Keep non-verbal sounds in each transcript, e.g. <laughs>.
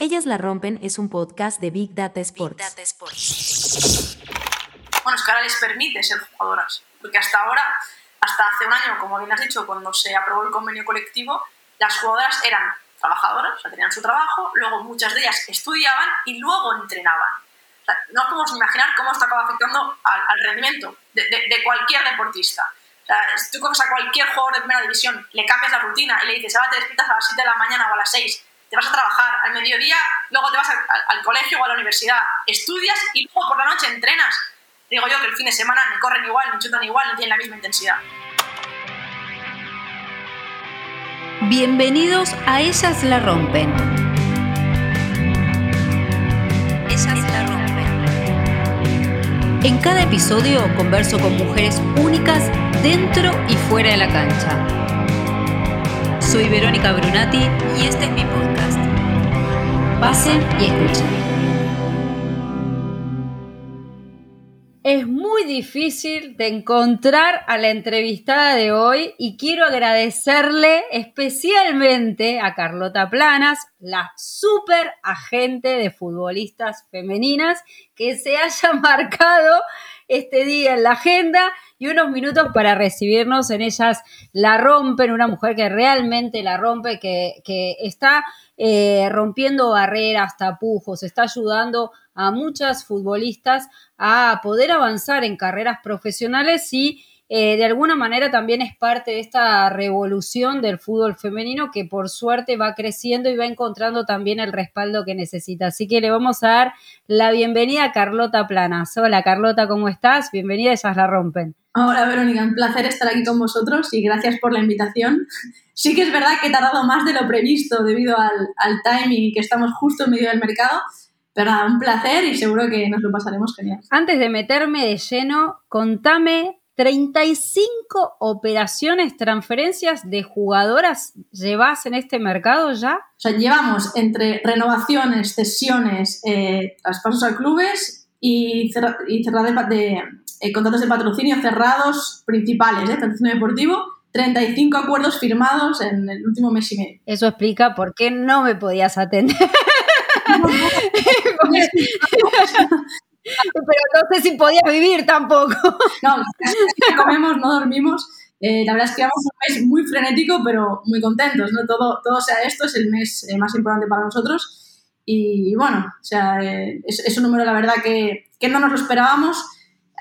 Ellas la rompen es un podcast de Big Data Sports. Bueno, es que ahora les permite ser jugadoras, porque hasta ahora, hasta hace un año, como bien has dicho, cuando se aprobó el convenio colectivo, las jugadoras eran trabajadoras, o sea, tenían su trabajo, luego muchas de ellas estudiaban y luego entrenaban. O sea, no podemos imaginar cómo esto acaba afectando al, al rendimiento de, de, de, cualquier deportista. O sea, si tú coges a cualquier jugador de primera división, le cambias la rutina y le dices, ahora te despiertas a las 7 de la mañana o a las 6, te vas a trabajar al mediodía, luego te vas al colegio o a la universidad, estudias y luego por la noche entrenas. Digo yo que el fin de semana ni corren igual, ni chutan igual, ni tienen la misma intensidad. Bienvenidos a Ellas la rompen. Ellas la rompen. En cada episodio converso con mujeres únicas dentro y fuera de la cancha. Soy Verónica Brunati y este es mi podcast. Pasen y escuchen. Es muy difícil de encontrar a la entrevistada de hoy y quiero agradecerle especialmente a Carlota Planas, la super agente de futbolistas femeninas, que se haya <laughs> marcado este día en la agenda y unos minutos para recibirnos en ellas la rompen, una mujer que realmente la rompe, que, que está eh, rompiendo barreras, tapujos, está ayudando a muchas futbolistas a poder avanzar en carreras profesionales y eh, de alguna manera también es parte de esta revolución del fútbol femenino que por suerte va creciendo y va encontrando también el respaldo que necesita. Así que le vamos a dar la bienvenida a Carlota Planas. Hola Carlota, ¿cómo estás? Bienvenida, ellas la rompen. Hola Verónica, un placer estar aquí con vosotros y gracias por la invitación. Sí que es verdad que he tardado más de lo previsto debido al, al timing y que estamos justo en medio del mercado, pero nada, un placer y seguro que nos lo pasaremos genial. Antes de meterme de lleno, contame 35 operaciones, transferencias de jugadoras llevas en este mercado ya? O sea, llevamos entre renovaciones, cesiones, eh, traspasos a clubes y, cerra y cerrar de, de eh, contratos de patrocinio cerrados principales, ¿eh? patrocinio deportivo, 35 acuerdos firmados en el último mes y medio. Eso explica por qué no me podías atender. <laughs> Pero no sé si podías vivir tampoco. <laughs> No, comemos, no dormimos. Eh, la verdad es que llevamos un mes muy frenético, pero muy contentos, ¿no? Todo, todo sea esto, es el mes eh, más importante para nosotros. Y bueno, o sea, eh, es, es, un número, la verdad, que, que, no nos lo esperábamos.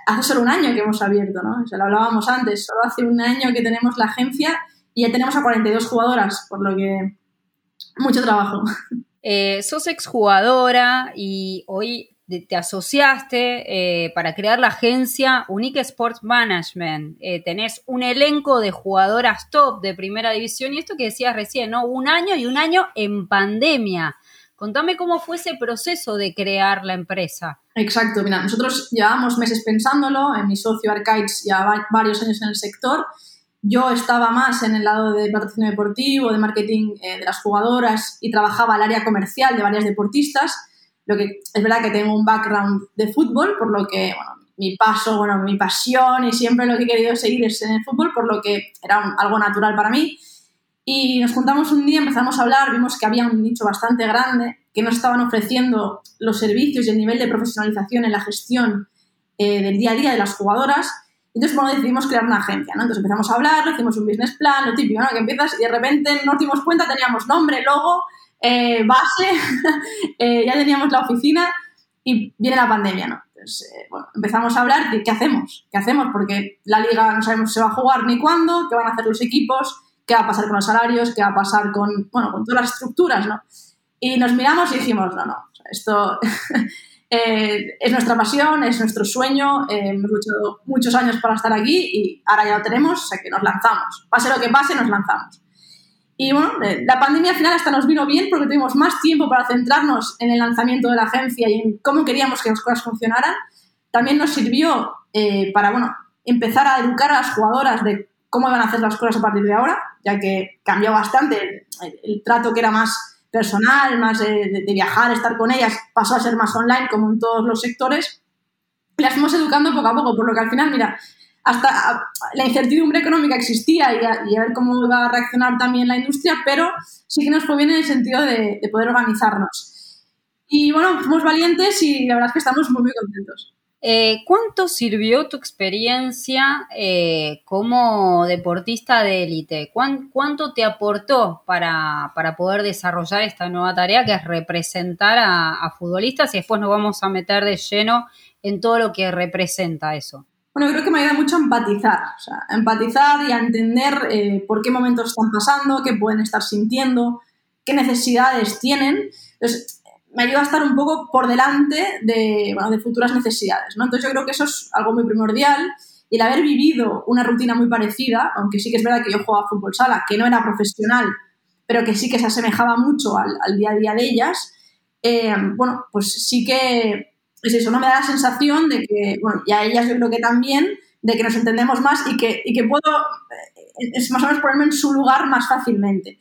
Hace solo un año que hemos abierto, ¿no? O sea, lo hablábamos antes, solo hace un año que tenemos la agencia y ya tenemos a 42 jugadoras, por lo que mucho trabajo. Eh, sos exjugadora y hoy te asociaste eh, para crear la agencia Unique Sports Management. Eh, tenés un elenco de jugadoras top de primera división y esto que decías recién, ¿no? Un año y un año en pandemia. Contame cómo fue ese proceso de crear la empresa. Exacto, mira, nosotros llevábamos meses pensándolo, en mi socio Arcades ya varios años en el sector. Yo estaba más en el lado de patrocinio deportivo, de marketing eh, de las jugadoras y trabajaba el área comercial de varias deportistas lo que es verdad que tengo un background de fútbol, por lo que, bueno, mi paso, bueno, mi pasión y siempre lo que he querido seguir es en el fútbol, por lo que era un, algo natural para mí. Y nos juntamos un día, empezamos a hablar, vimos que había un nicho bastante grande, que nos estaban ofreciendo los servicios y el nivel de profesionalización en la gestión eh, del día a día de las jugadoras. Entonces, bueno, decidimos crear una agencia, ¿no? Entonces empezamos a hablar, hicimos un business plan, lo típico, ¿no? Que empiezas y de repente nos dimos cuenta, teníamos nombre, logo, eh, base, <laughs> eh, ya teníamos la oficina y viene la pandemia, ¿no? Entonces, eh, bueno, empezamos a hablar de qué hacemos, qué hacemos, porque la liga no sabemos si se va a jugar ni cuándo, qué van a hacer los equipos, qué va a pasar con los salarios, qué va a pasar con, bueno, con todas las estructuras, ¿no? Y nos miramos y dijimos, no, no, esto <laughs> es nuestra pasión, es nuestro sueño, hemos luchado muchos años para estar aquí y ahora ya lo tenemos, o sea que nos lanzamos. Pase lo que pase, nos lanzamos. Y bueno, eh, la pandemia al final hasta nos vino bien porque tuvimos más tiempo para centrarnos en el lanzamiento de la agencia y en cómo queríamos que las cosas funcionaran. También nos sirvió eh, para, bueno, empezar a educar a las jugadoras de cómo iban a hacer las cosas a partir de ahora, ya que cambió bastante el, el trato que era más personal, más de, de, viajar, estar con ellas, pasó a ser más online como en todos los sectores. Las fuimos educando poco a poco, por lo que al final, mira, hasta la incertidumbre económica existía y a, y a, ver cómo iba a reaccionar también la industria, pero sí que nos fue bien en el sentido de, de poder organizarnos. Y bueno, fuimos valientes y la verdad es que estamos muy, muy contentos. Eh, ¿Cuánto sirvió tu experiencia eh, como deportista de élite? ¿Cuánto te aportó para, poder desarrollar esta nueva tarea que es representar a, futbolistas? Y después nos vamos a meter de lleno en todo lo que representa eso. Bueno, creo que me ayuda mucho a empatizar, o sea, empatizar y a entender eh, por qué momentos están pasando, qué pueden estar sintiendo, qué necesidades tienen. Entonces, me ayuda a estar un poco por delante de, bueno, de futuras necesidades. ¿no? Entonces yo creo que eso es algo muy primordial y el haber vivido una rutina muy parecida, aunque sí que es verdad que yo jugaba fútbol sala, que no era profesional, pero que sí que se asemejaba mucho al, al día a día de ellas, eh, bueno, pues sí que es eso, ¿no? Me da la sensación de que, bueno, y a ellas yo creo que también, de que nos entendemos más y que, y que puedo, eh, es más o menos ponerme en su lugar más fácilmente.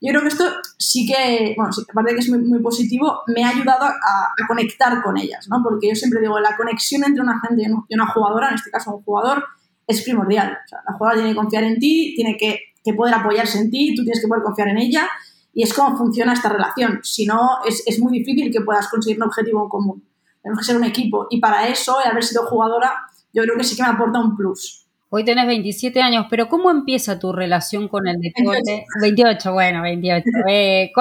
Yo creo que esto sí que, bueno, aparte de que es muy, positivo, me ha ayudado a, conectar con ellas, ¿no? Porque yo siempre digo, la conexión entre una gente y una jugadora, en este caso un jugador, es primordial. O sea, la jugadora tiene que confiar en ti, tiene que, poder apoyarse en ti, tú tienes que poder confiar en ella y es como funciona esta relación. Si no, es, es muy difícil que puedas conseguir un objetivo en común. Tenemos que ser un equipo y para eso, el haber sido jugadora, yo creo que sí que me aporta un plus. Hoy tenés 27 años, pero ¿cómo empieza tu relación con el deporte? 28, bueno, 28. <laughs> Eh,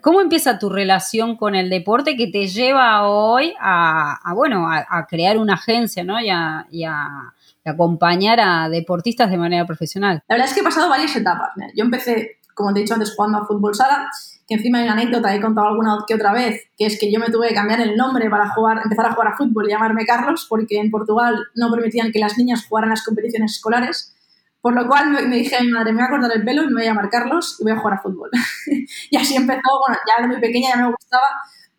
¿Cómo empieza tu relación con el deporte que te lleva hoy a, bueno, a, crear una agencia, ¿no? Y a, acompañar a deportistas de manera profesional. La verdad es que he pasado varias etapas. Yo empecé, como te he dicho antes, jugando a fútbol sala que encima hay una anécdota, he contado alguna que otra vez, que es que yo me tuve que cambiar el nombre para jugar, empezar a jugar a fútbol y llamarme Carlos, porque en Portugal no permitían que las niñas jugaran las competiciones escolares. Por lo cual me, dije a mi madre, me voy a cortar el pelo y me voy a llamar Carlos y voy a jugar a fútbol. <laughs> y así empezó, bueno, ya era muy pequeña, ya me gustaba.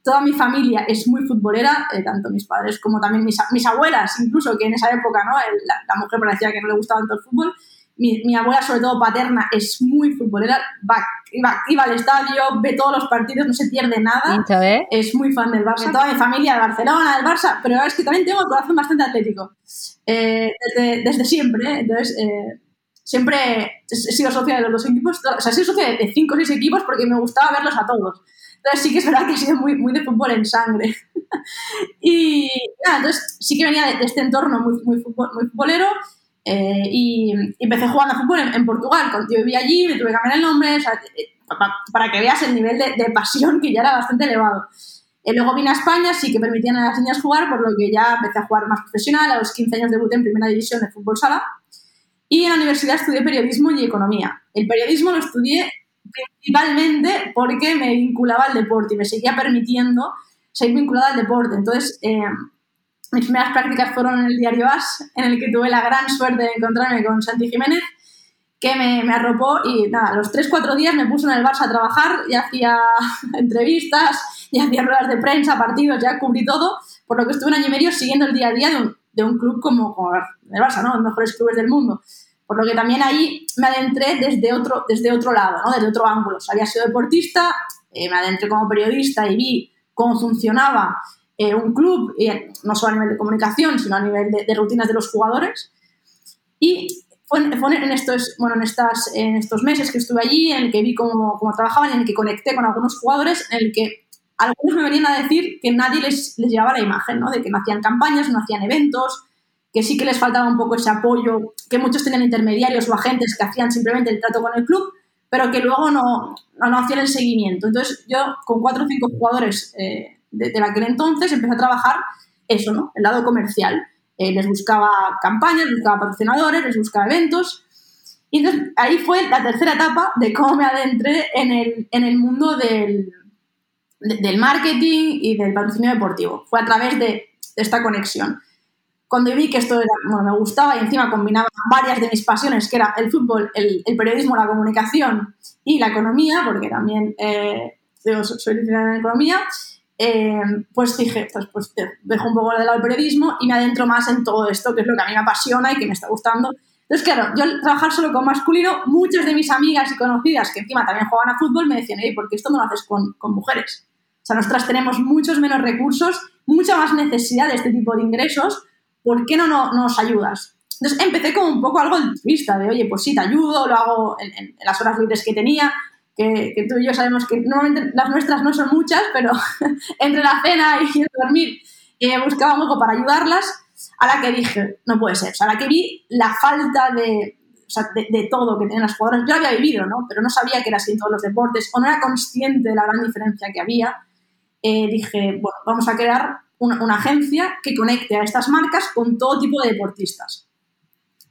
Toda mi familia es muy futbolera, eh, tanto mis padres como también mis, mis, abuelas, incluso que en esa época ¿no? la, la mujer parecía que no le gustaba tanto el fútbol mi, abuela, sobre todo paterna, es muy futbolera, va, iba, al estadio, ve todos los partidos, no se pierde nada. Es muy fan del Barça. Toda mi familia de Barcelona, del Barça, pero es que también tengo el corazón bastante atlético. Eh, desde, siempre, ¿eh? entonces eh, siempre he sido socia de los dos equipos, o sea, he sido socia de cinco o seis equipos porque me gustaba verlos a todos. Entonces sí que es verdad que he sido muy, muy de fútbol en sangre. <laughs> y nada, entonces sí que venía de, este entorno muy, muy, muy futbolero eh, y, empecé jugando a fútbol en, Portugal. Cuando yo vivía allí, me tuve que cambiar el nombre, eh, para, que veas el nivel de, pasión que ya era bastante elevado. Eh, luego vine a España, sí que permitían a las niñas jugar, por lo que ya empecé a jugar más profesional. A los 15 años debuté en primera división de fútbol sala. Y en la universidad estudié periodismo y economía. El periodismo lo estudié principalmente porque me vinculaba al deporte y me seguía permitiendo seguir vinculada al deporte. Entonces, mis primeras prácticas fueron en el diario As, en el que tuve la gran suerte de encontrarme con Santi Jiménez, que me, me arropó y nada, los 3-4 días me puso en el Barça a trabajar y hacía <laughs> entrevistas, y hacía ruedas de prensa, partidos, ya cubrí todo, por lo que estuve un año y medio siguiendo el día a día de un, de un club como, como, el Barça, ¿no? los mejores clubes del mundo. Por lo que también ahí me adentré desde otro, desde otro lado, ¿no? desde otro ángulo. había sido deportista, eh, me adentré como periodista y vi cómo funcionaba eh, un club, no solo a nivel de comunicación, sino a nivel de, rutinas de los jugadores. Y fue, en, estos, bueno, en, estas, en estos meses que estuve allí, en el que vi cómo, cómo trabajaban, en el que conecté con algunos jugadores, en el que algunos me venían a decir que nadie les, les llevaba la imagen, ¿no? de que no hacían campañas, no hacían eventos, que sí que les faltaba un poco ese apoyo, que muchos tenían intermediarios o agentes que hacían simplemente el trato con el club, pero que luego no, no, hacían el seguimiento. Entonces yo con cuatro o cinco jugadores eh, de, aquel entonces empecé a trabajar eso, ¿no? El lado comercial. Eh, les buscaba campañas, les buscaba patrocinadores, les buscaba eventos. Y entonces ahí fue la tercera etapa de cómo me adentré en el, en el mundo del, del marketing y del patrocinio deportivo. Fue a través de, esta conexión. Cuando vi que esto me gustaba y encima combinaba varias de mis pasiones, que era el fútbol, el, periodismo, la comunicación y la economía, porque también eh, soy licenciada en economía, eh, pues dije, pues, pues dejo un poco de lado el periodismo y me adentro más en todo esto, que es lo que a mí me apasiona y que me está gustando. Entonces, claro, yo al trabajar solo con masculino, muchas de mis amigas y conocidas que encima también juegan a fútbol me decían, hey, ¿por qué esto no lo haces con, con mujeres? O sea, nosotras tenemos muchos menos recursos, mucha más necesidad de este tipo de ingresos, ¿por qué no, no, nos ayudas? Entonces empecé como un poco algo altruista, de oye, pues sí, te ayudo, lo hago en, en las horas libres que tenía, que, que, tú y yo sabemos que normalmente las nuestras no son muchas, pero <laughs> entre la cena y el dormir eh, buscaba algo para ayudarlas, a la que dije, no puede ser, o sea, a la que vi la falta de, o sea, de, de, todo que tienen las jugadoras. Yo había vivido, ¿no? Pero no sabía que era así en todos los deportes o no era consciente de la gran diferencia que había. Eh, dije, bueno, vamos a crear una, una, agencia que conecte a estas marcas con todo tipo de deportistas.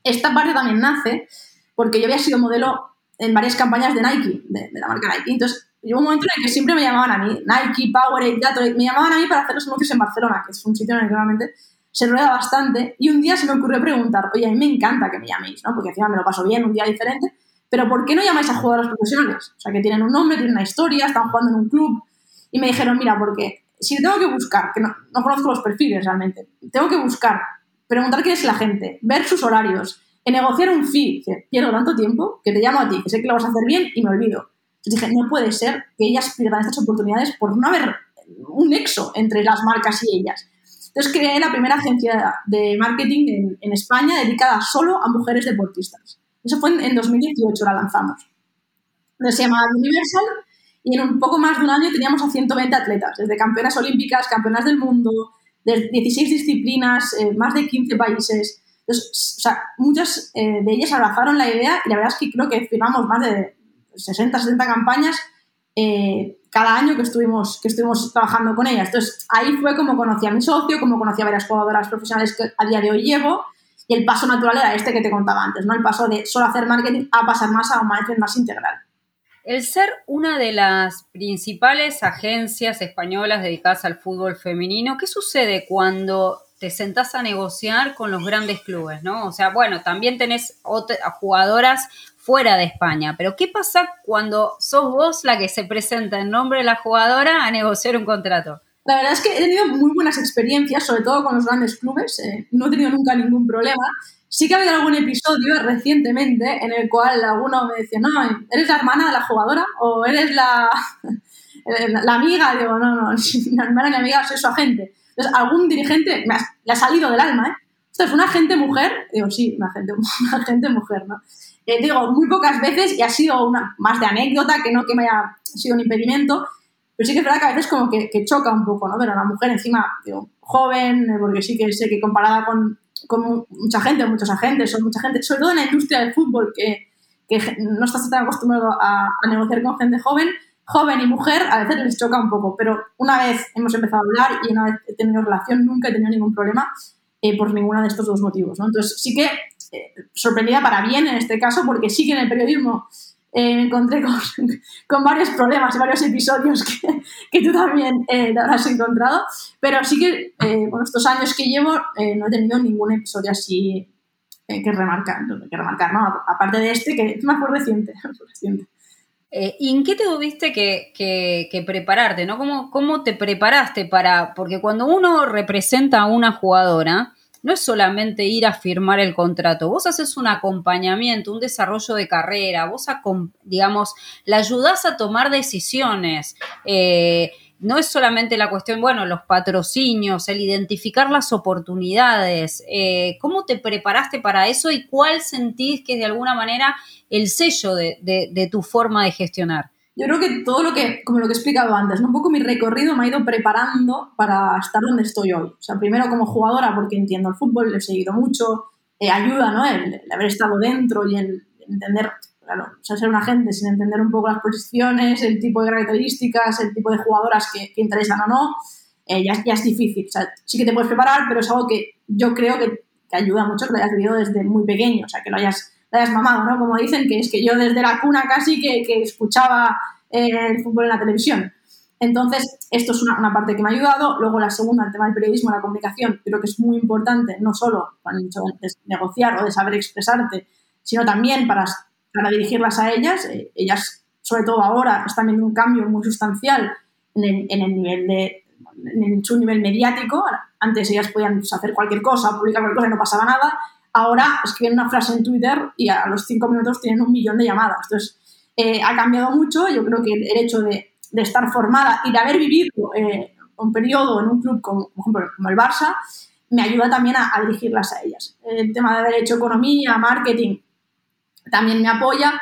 Esta parte también nace porque yo había sido modelo en varias campañas de Nike, de, de la marca Nike. Entonces, llegó un momento en el que siempre me llamaban a mí, Nike, Powerade, Gatorade, me llamaban a mí para hacer los anuncios en Barcelona, que es un sitio en el que normalmente se rueda bastante. Y un día se me ocurrió preguntar, oye, a mí me encanta que me llaméis, ¿no? Porque encima me lo paso bien, un día diferente, pero ¿por qué no llamáis a jugadores profesionales? O sea, que tienen un nombre, tienen una historia, están jugando en un club. Y me dijeron, mira, porque si tengo que buscar, que no, no conozco los perfiles realmente, tengo que buscar, preguntar quién es la gente, ver sus horarios, en negociar un fee, que pierdo tanto tiempo que te llamo a ti, que sé que lo vas a hacer bien y me olvido. Entonces dije, no puede ser que ellas pierdan estas oportunidades por no haber un nexo entre las marcas y ellas. Entonces creé la primera agencia de marketing en, en España dedicada solo a mujeres deportistas. Eso fue en, en 2018, la lanzamos. Entonces se llamaba Universal y en un poco más de un año teníamos a 120 atletas, desde campeonas olímpicas, campeonas del mundo, de 16 disciplinas, eh, más de 15 países. Entonces, o sea, muchas eh, de ellas abrazaron la idea y la verdad es que creo que firmamos más de 60, 70 campañas eh, cada año que estuvimos, que estuvimos trabajando con ellas. Entonces, ahí fue como conocí a mi socio, como conocí a varias jugadoras profesionales que a día de hoy llevo y el paso natural era este que te contaba antes, ¿no? El paso de solo hacer marketing a pasar más a un marketing más integral. El ser una de las principales agencias españolas dedicadas al fútbol femenino, ¿qué sucede cuando te sentás a negociar con los grandes clubes, ¿no? O sea, bueno, también tenés jugadoras fuera de España, pero ¿qué pasa cuando sos vos la que se presenta en nombre de la jugadora a negociar un contrato? La verdad es que he tenido muy buenas experiencias, sobre todo con los grandes clubes, eh, no he tenido nunca ningún problema. Sí que ha habido algún episodio recientemente en el cual alguno me decía, no, ¿eres la hermana de la jugadora? ¿O eres la, <laughs> la amiga? Digo, no, no, <laughs> mi hermana mi amiga, soy su agente. Entonces, algún dirigente me ha, le ha salido del alma, ¿eh? Esto es una agente mujer. Digo, sí, una agente, <laughs> una agente mujer, ¿no? Eh, digo, muy pocas veces y ha sido una, más de anécdota que no que me haya sido un impedimento. Pero sí que es verdad que a veces como que, que choca un poco, ¿no? Pero la mujer encima, digo, joven, eh, porque sí que sé que comparada con, con mucha gente, muchos agentes, o mucha gente, sobre todo en la industria del fútbol, que, que no estás tan acostumbrado a, a negociar con gente joven, joven y mujer a veces les choca un poco, pero una vez hemos empezado a hablar y una vez he tenido relación, nunca he tenido ningún problema eh, por ninguno de estos dos motivos. ¿no? Entonces sí que eh, sorprendida para bien en este caso, porque sí que en el periodismo eh, me encontré con, <laughs> con, varios problemas, varios episodios que, <laughs> que tú también eh, habrás encontrado, pero sí que con estos años que llevo no he tenido ningún episodio así que remarcar, que remarcar, ¿no? Aparte de este, que es más reciente. <laughs> reciente. Eh, ¿Y en qué te tuviste que, que, que prepararte? ¿no? ¿Cómo, ¿Cómo te preparaste para.? Porque cuando uno representa a una jugadora, no es solamente ir a firmar el contrato, vos haces un acompañamiento, un desarrollo de carrera, vos, digamos, la ayudás a tomar decisiones. Eh, no es solamente la cuestión, bueno, los patrocinios, el identificar las oportunidades. Eh, ¿Cómo te preparaste para eso y cuál sentís que es de alguna manera el sello de, tu forma de gestionar? Yo creo que todo lo que, como lo que he explicado antes, ¿no? un poco mi recorrido me ha ido preparando para estar donde estoy hoy. O sea, primero como jugadora, porque entiendo el fútbol, lo he seguido mucho, eh, ayuda, ¿no? El, el, haber estado dentro y el entender claro, o sea, ser un agente sin entender un poco las posiciones, el tipo de características, el tipo de jugadoras que, que interesan o no, eh, ya, ya, es difícil. O sea, sí que te puedes preparar, pero es algo que yo creo que te ayuda mucho que lo hayas vivido desde muy pequeño, o sea, que lo hayas, lo hayas mamado, ¿no? Como dicen, que es que yo desde la cuna casi que, que escuchaba eh, el fútbol en la televisión. Entonces, esto es una, una, parte que me ha ayudado. Luego, la segunda, el tema del periodismo, la comunicación, creo que es muy importante, no solo para negociar o de saber expresarte, sino también para para dirigirlas a ellas. Eh, ellas, sobre todo ahora, están viendo un cambio muy sustancial en el, en el nivel de en su nivel mediático. Antes ellas podían pues, hacer cualquier cosa, publicar cualquier cosa y no pasaba nada. Ahora escriben una frase en Twitter y a los cinco minutos tienen un millón de llamadas. Entonces, eh, ha cambiado mucho. Yo creo que el hecho de, de estar formada y de haber vivido eh, un periodo en un club como, como el Barça, me ayuda también a, a dirigirlas a ellas. El tema de haber hecho economía, marketing, también me apoya.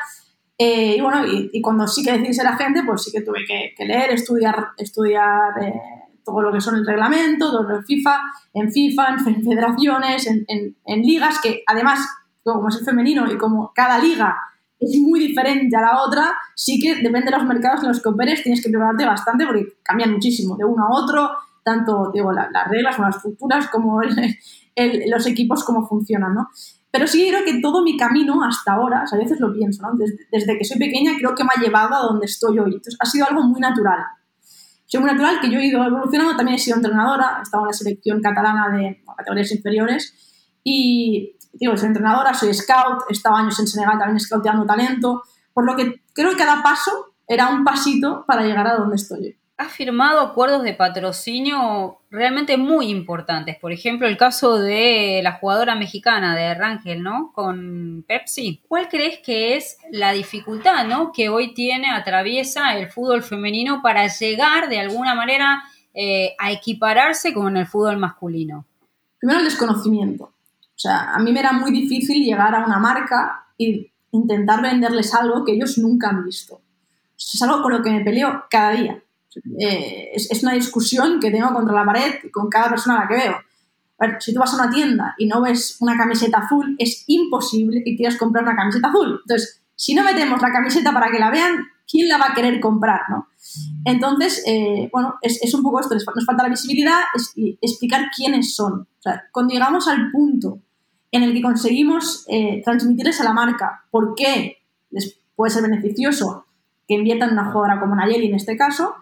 Eh, y bueno, y, cuando sí que decidí ser agente, pues sí que tuve que, leer, estudiar, estudiar eh, todo lo que son el reglamento, todo lo FIFA, en FIFA, en federaciones, en, en, ligas, que además, como es el femenino y como cada liga es muy diferente a la otra, sí que depende de los mercados en los que operes, tienes que prepararte bastante porque cambian muchísimo de uno a otro, tanto digo, las reglas o las estructuras como <laughs> los equipos, cómo funcionan, ¿no? Pero sí creo que todo mi camino hasta ahora, a veces lo pienso, ¿no? Desde, que soy pequeña creo que me ha llevado a donde estoy hoy. Entonces ha sido algo muy natural. Soy muy natural que yo he ido evolucionando, también he sido entrenadora, he estado en la selección catalana de categorías inferiores y digo, soy entrenadora, soy scout, he estado años en Senegal también scouteando talento, por lo que creo que cada paso era un pasito para llegar a donde estoy hoy ha firmado acuerdos de patrocinio realmente muy importantes. Por ejemplo, el caso de la jugadora mexicana de Rangel, ¿no? Con Pepsi. ¿Cuál crees que es la dificultad, ¿no? Que hoy tiene, atraviesa el fútbol femenino para llegar de alguna manera eh, a equipararse con el fútbol masculino? Primero el desconocimiento. O sea, a mí me era muy difícil llegar a una marca e intentar venderles algo que ellos nunca han visto. Es algo con lo que me peleo cada día eh, es, una discusión que tengo contra la pared con cada persona a la que veo. A ver, si tú vas a una tienda y no ves una camiseta azul, es imposible que quieras comprar una camiseta azul. Entonces, si no metemos la camiseta para que la vean, ¿quién la va a querer comprar? ¿no? Entonces, eh, bueno, es, un poco esto, nos falta la visibilidad, es, explicar quiénes son. O sea, cuando llegamos al punto en el que conseguimos eh, transmitirles a la marca por qué les puede ser beneficioso que inviertan en una jugadora como Nayeli en este caso,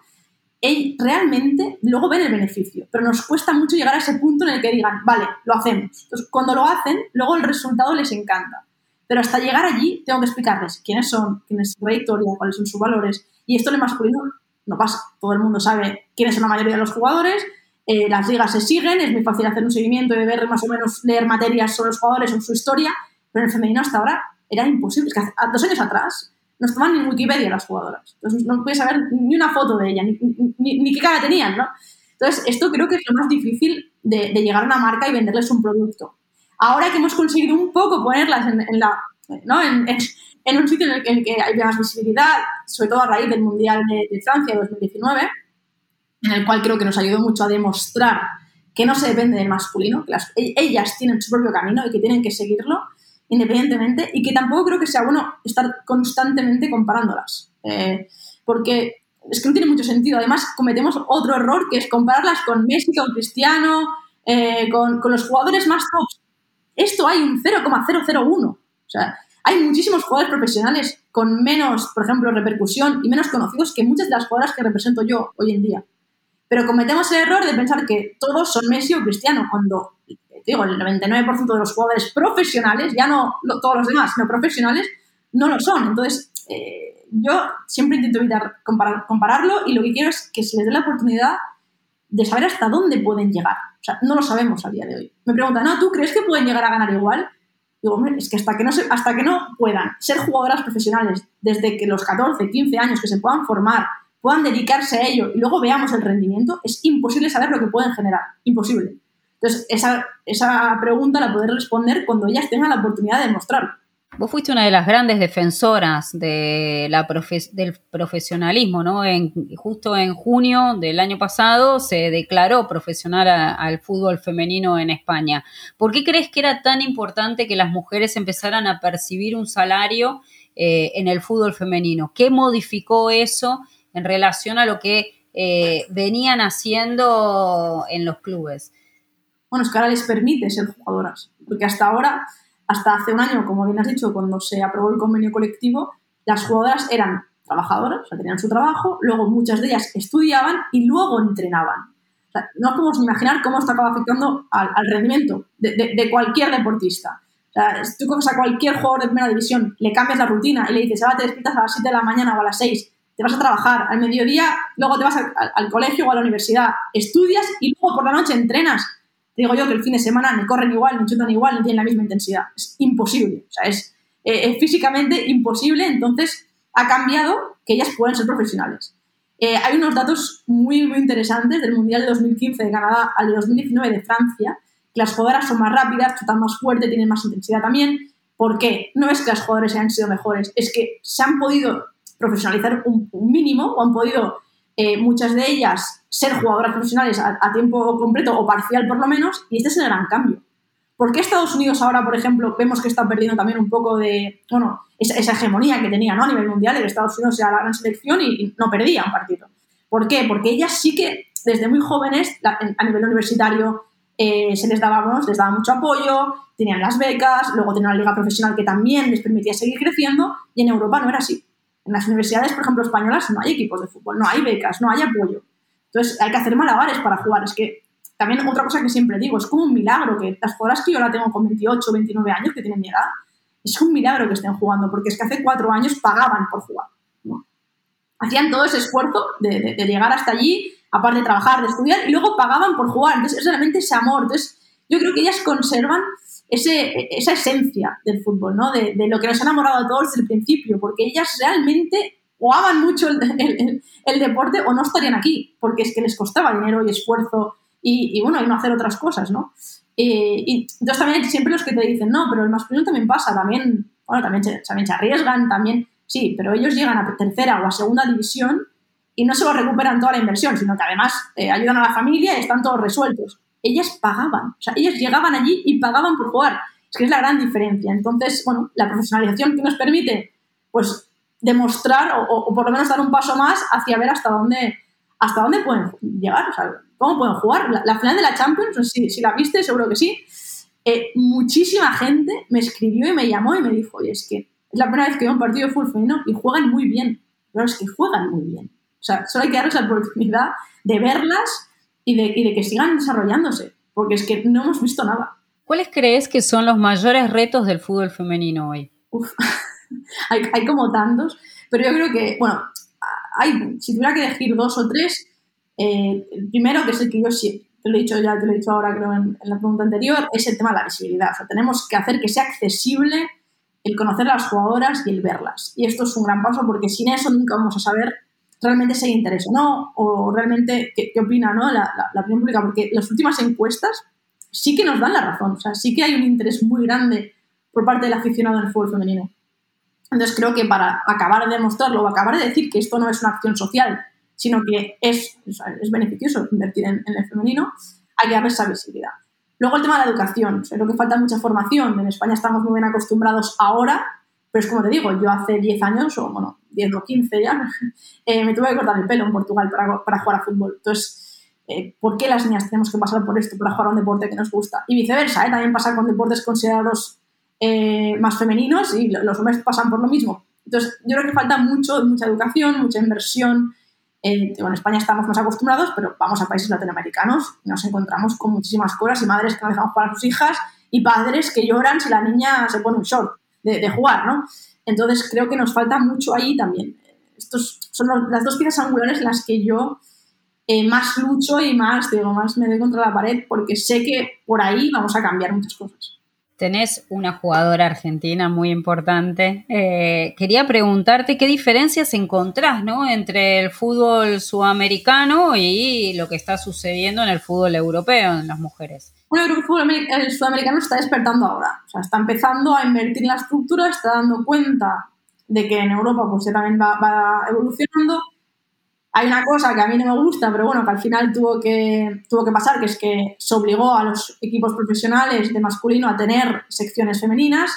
realmente luego ven el beneficio, pero nos cuesta mucho llegar a ese punto en el que digan, vale, lo hacemos. Entonces, cuando lo hacen, luego el resultado les encanta. Pero hasta llegar allí, tengo que explicarles quiénes son, quién es su trayectoria, cuáles son sus valores. Y esto en el masculino no pasa. Todo el mundo sabe quiénes son la mayoría de los jugadores, eh, las ligas se siguen, es muy fácil hacer un seguimiento y ver más o menos, leer materias sobre los jugadores, o su historia, pero en el femenino hasta ahora era imposible. Es que dos años atrás no estaban en Wikipedia las jugadoras. Entonces no puedes saber ni una foto de ella, ni, ni, qué cara tenían, ¿no? Entonces, esto creo que es lo más difícil de, llegar a una marca y venderles un producto. Ahora que hemos conseguido un poco ponerlas en, la, ¿no? en, en, un sitio en el, que, hay más visibilidad, sobre todo a raíz del Mundial de, de Francia 2019, en el cual creo que nos ayudó mucho a demostrar que no se depende del masculino, que las, e, ellas tienen su propio camino y que tienen que seguirlo, independientemente y que tampoco creo que sea bueno estar constantemente comparándolas. Eh, porque es que no tiene mucho sentido. Además, cometemos otro error que es compararlas con Messi, con Cristiano, eh, con, con, los jugadores más tops. Esto hay un 0,001. O sea, hay muchísimos jugadores profesionales con menos, por ejemplo, repercusión y menos conocidos que muchas de las jugadoras que represento yo hoy en día. Pero cometemos el error de pensar que todos son Messi o Cristiano, cuando digo, el 99% de los jugadores profesionales, ya no todos los demás, no profesionales, no lo son. Entonces, eh, yo siempre intento evitar compararlo y lo que quiero es que se les dé la oportunidad de saber hasta dónde pueden llegar. O sea, no lo sabemos a día de hoy. Me preguntan, ¿no? ¿Tú crees que pueden llegar a ganar igual? Digo, hombre, es que hasta que, no hasta que no puedan ser jugadoras profesionales desde que los 14, 15 años que se puedan formar, puedan dedicarse a ello y luego veamos el rendimiento, es imposible saber lo que pueden generar. Imposible. Entonces, esa, esa pregunta la poder responder cuando ellas tengan la oportunidad de demostrarlo. Vos fuiste una de las grandes defensoras de la del profesionalismo, ¿no? Justo en junio del año pasado se declaró profesional al fútbol femenino en España. ¿Por qué crees que era tan importante que las mujeres empezaran a percibir un salario eh, en el fútbol femenino? ¿Qué modificó eso en relación a lo que eh, venían haciendo en los clubes? Bueno, es que ahora les permite ser jugadoras, porque hasta ahora, hasta hace un año, como bien has dicho, cuando se aprobó el convenio colectivo, las jugadoras eran trabajadoras, o sea, tenían su trabajo, luego muchas de ellas estudiaban y luego entrenaban. O sea, no podemos imaginar cómo esto acaba afectando al, rendimiento de, cualquier deportista. O sea, tú coges a cualquier jugador de primera división, le cambias la rutina y le dices, ahora te despiertas a las 7 de la mañana o a las 6, te vas a trabajar al mediodía, luego te vas al colegio o a la universidad, estudias y luego por la noche entrenas digo yo que el fin de semana ni corren igual, ni chutan igual, ni tienen la misma intensidad. Es imposible. O sea, es, eh, físicamente imposible. Entonces, ha cambiado que ellas pueden ser profesionales. Eh, hay unos datos muy, muy interesantes del Mundial de 2015 de Canadá al de 2019 de Francia, que las jugadoras son más rápidas, chutan más fuerte, tienen más intensidad también, ¿Por qué? No es que las jugadores hayan sido mejores, es que se han podido profesionalizar un, mínimo o han podido eh, muchas de ellas ser jugadoras profesionales a, tiempo completo o parcial por lo menos, y este es el gran cambio. ¿Por qué Estados Unidos ahora, por ejemplo, vemos que está perdiendo también un poco de, bueno, esa, hegemonía que tenía ¿no? a nivel mundial, que Estados Unidos era la gran selección y, no perdía un partido? ¿Por qué? Porque ellas sí que desde muy jóvenes, a nivel universitario, eh, se les daba, les daba mucho apoyo, tenían las becas, luego tenían la liga profesional que también les permitía seguir creciendo y en Europa no era así. En las universidades, por ejemplo, españolas no hay equipos de fútbol, no hay becas, no hay apoyo. Entonces hay que hacer malabares para jugar. Es que también otra cosa que siempre digo, es como un milagro que las jugadoras que yo la tengo con 28 29 años, que tienen mi edad, es un milagro que estén jugando, porque es que hace cuatro años pagaban por jugar. Hacían todo ese esfuerzo de, de llegar hasta allí aparte de trabajar, de estudiar, y luego pagaban por jugar. Entonces, es realmente ese amor. Entonces, yo creo que ellas conservan ese, esa esencia del fútbol, ¿no? De, lo que nos ha enamorado a todos desde el principio, porque ellas realmente o aman mucho <laughs> el, el, deporte o no estarían aquí, porque es que les costaba dinero y esfuerzo y, bueno, y no hacer otras cosas, ¿no? Eh, y entonces también siempre los que te dicen, no, pero el masculino también pasa, también, bueno, también también se arriesgan, también, sí, pero ellos llegan a tercera o a segunda división y no solo recuperan toda la inversión, sino que además eh, ayudan a la familia y están todos resueltos. Ellas pagaban, o sea, ellas llegaban allí y pagaban por jugar. Es que es la gran diferencia. Entonces, bueno, la profesionalización que nos permite, pues, demostrar o, por lo menos dar un paso más hacia ver hasta dónde, hasta dónde pueden llegar, o sea, cómo pueden jugar. La, final de la Champions, si, si, la viste, seguro que sí. Eh, muchísima gente me escribió y me llamó y me dijo, oye, es que es la primera vez que veo un partido de fútbol femenino y juegan muy bien. Pero es que juegan muy bien. O sea, solo hay que darles la oportunidad de verlas y de, que sigan desarrollándose, porque es que no hemos visto nada. ¿Cuáles crees que son los mayores retos del fútbol femenino hoy? Uf, <laughs> hay, como tantos, pero yo creo que, bueno, hay, si tuviera que elegir dos o tres, eh, el primero, que es el que yo sí, te lo he dicho ya, te lo he dicho ahora creo en, en, la pregunta anterior, es el tema de la visibilidad. O sea, tenemos que hacer que sea accesible el conocer a las jugadoras y el verlas. Y esto es un gran paso porque sin eso nunca vamos a saber realmente si hay interés o no, o realmente qué, opina ¿no? la, la, opinión pública, porque las últimas encuestas sí que nos dan la razón, o sea, sí que hay un interés muy grande por parte del aficionado en el fútbol femenino. Entonces creo que para acabar de demostrarlo o acabar de decir que esto no es una acción social, sino que es, es beneficioso invertir en, el femenino, hay que darle esa visibilidad. Luego el tema de la educación, creo que falta mucha formación. En España estamos muy bien acostumbrados ahora, pero es como te digo, yo hace 10 años, o bueno, 10 o 15 ya, <laughs> eh, me tuve que cortar el pelo en Portugal para, para jugar a fútbol. Entonces, eh, ¿por qué las niñas tenemos que pasar por esto para jugar a un deporte que nos gusta? Y viceversa, ¿eh? también pasa con deportes considerados más femeninos y los hombres pasan por lo mismo. Entonces, yo creo que falta mucho, mucha educación, mucha inversión. en España estamos más acostumbrados, pero vamos a países latinoamericanos y nos encontramos con muchísimas cosas y madres que no dejamos jugar a sus hijas y padres que lloran si la niña se pone un short de, jugar, ¿no? Entonces creo que nos falta mucho ahí también. Estos son las dos piezas angulares en las que yo eh, más lucho y más, digo, más me doy contra la pared porque sé que por ahí vamos a cambiar muchas cosas. Tenés una jugadora argentina muy importante. Eh, quería preguntarte qué diferencias encontrás ¿no? entre el fútbol sudamericano y lo que está sucediendo en el fútbol europeo en las mujeres. Bueno, el fútbol sudamericano está despertando ahora. O sea, está empezando a invertir la estructura, está dando cuenta de que en Europa pues también va evolucionando hay una cosa que a mí no me gusta, pero bueno, que al final tuvo que, tuvo que pasar, que es que se obligó a los equipos profesionales de masculino a tener secciones femeninas.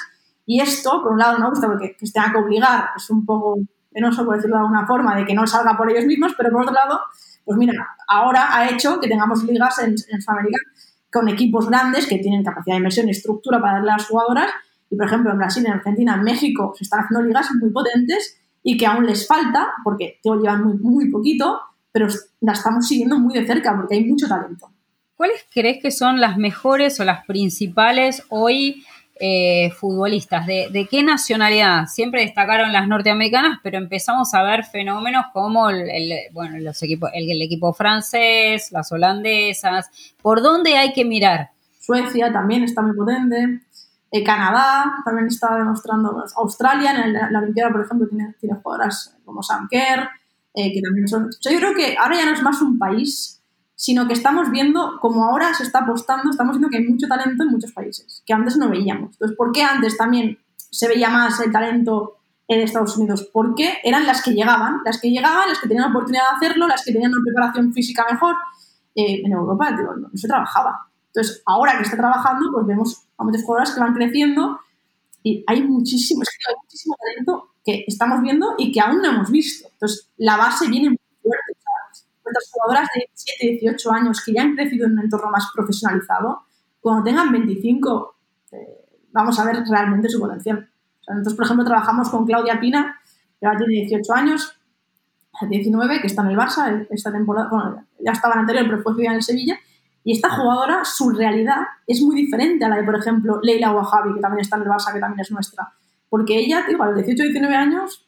Y esto, por un lado, no me gusta porque que se tenga que obligar, es un poco penoso, por decirlo de alguna forma, de que no salga por ellos mismos, pero por otro lado, pues mira, ahora ha hecho que tengamos ligas en, en Sudamérica con equipos grandes que tienen capacidad de inversión y estructura para darle a las jugadoras. Y, por ejemplo, en Brasil, en Argentina, en México, se están haciendo ligas muy potentes y que aún les falta, porque llevan muy, muy poquito, pero la estamos siguiendo muy de cerca porque hay mucho talento. ¿Cuáles crees que son las mejores o las principales hoy eh, futbolistas? ¿De, qué nacionalidad? Siempre destacaron las norteamericanas, pero empezamos a ver fenómenos como el, bueno, los equipos, el, equipo francés, las holandesas. ¿Por dónde hay que mirar? Suecia también está muy potente. Eh, Canadá también está demostrando, pues, Australia en la, Olimpiada, por ejemplo, tiene, tiene jugadoras como Sam Kerr, eh, que también son... yo creo que ahora ya no es más un país, sino que estamos viendo, como ahora se está apostando, estamos viendo que hay mucho talento en muchos países, que antes no veíamos. Entonces, ¿por qué antes también se veía más el talento en Estados Unidos, porque eran las que llegaban, las que llegaban, las que tenían la oportunidad de hacerlo, las que tenían una preparación física mejor. Eh, en Europa no, se trabajaba. Entonces, ahora que está trabajando, pues vemos a muchas jugadoras que van creciendo y hay muchísimo, hay muchísimo talento que estamos viendo y que aún no hemos visto. Entonces, la base viene muy fuerte. O jugadoras de 17, 18 años que ya han crecido en un entorno más profesionalizado, cuando tengan 25, eh, vamos a ver realmente su potencial. nosotros, por ejemplo, trabajamos con Claudia Pina, que ahora tiene 18 años, 19, que está en el Barça, esta temporada, bueno, ya estaba en anterior, pero fue en el Sevilla, y esta jugadora, su realidad es muy diferente a la de, por ejemplo, Leila Wahabi, que también está en el Barça, que también es nuestra. Porque ella, tío, a los 18 19 años,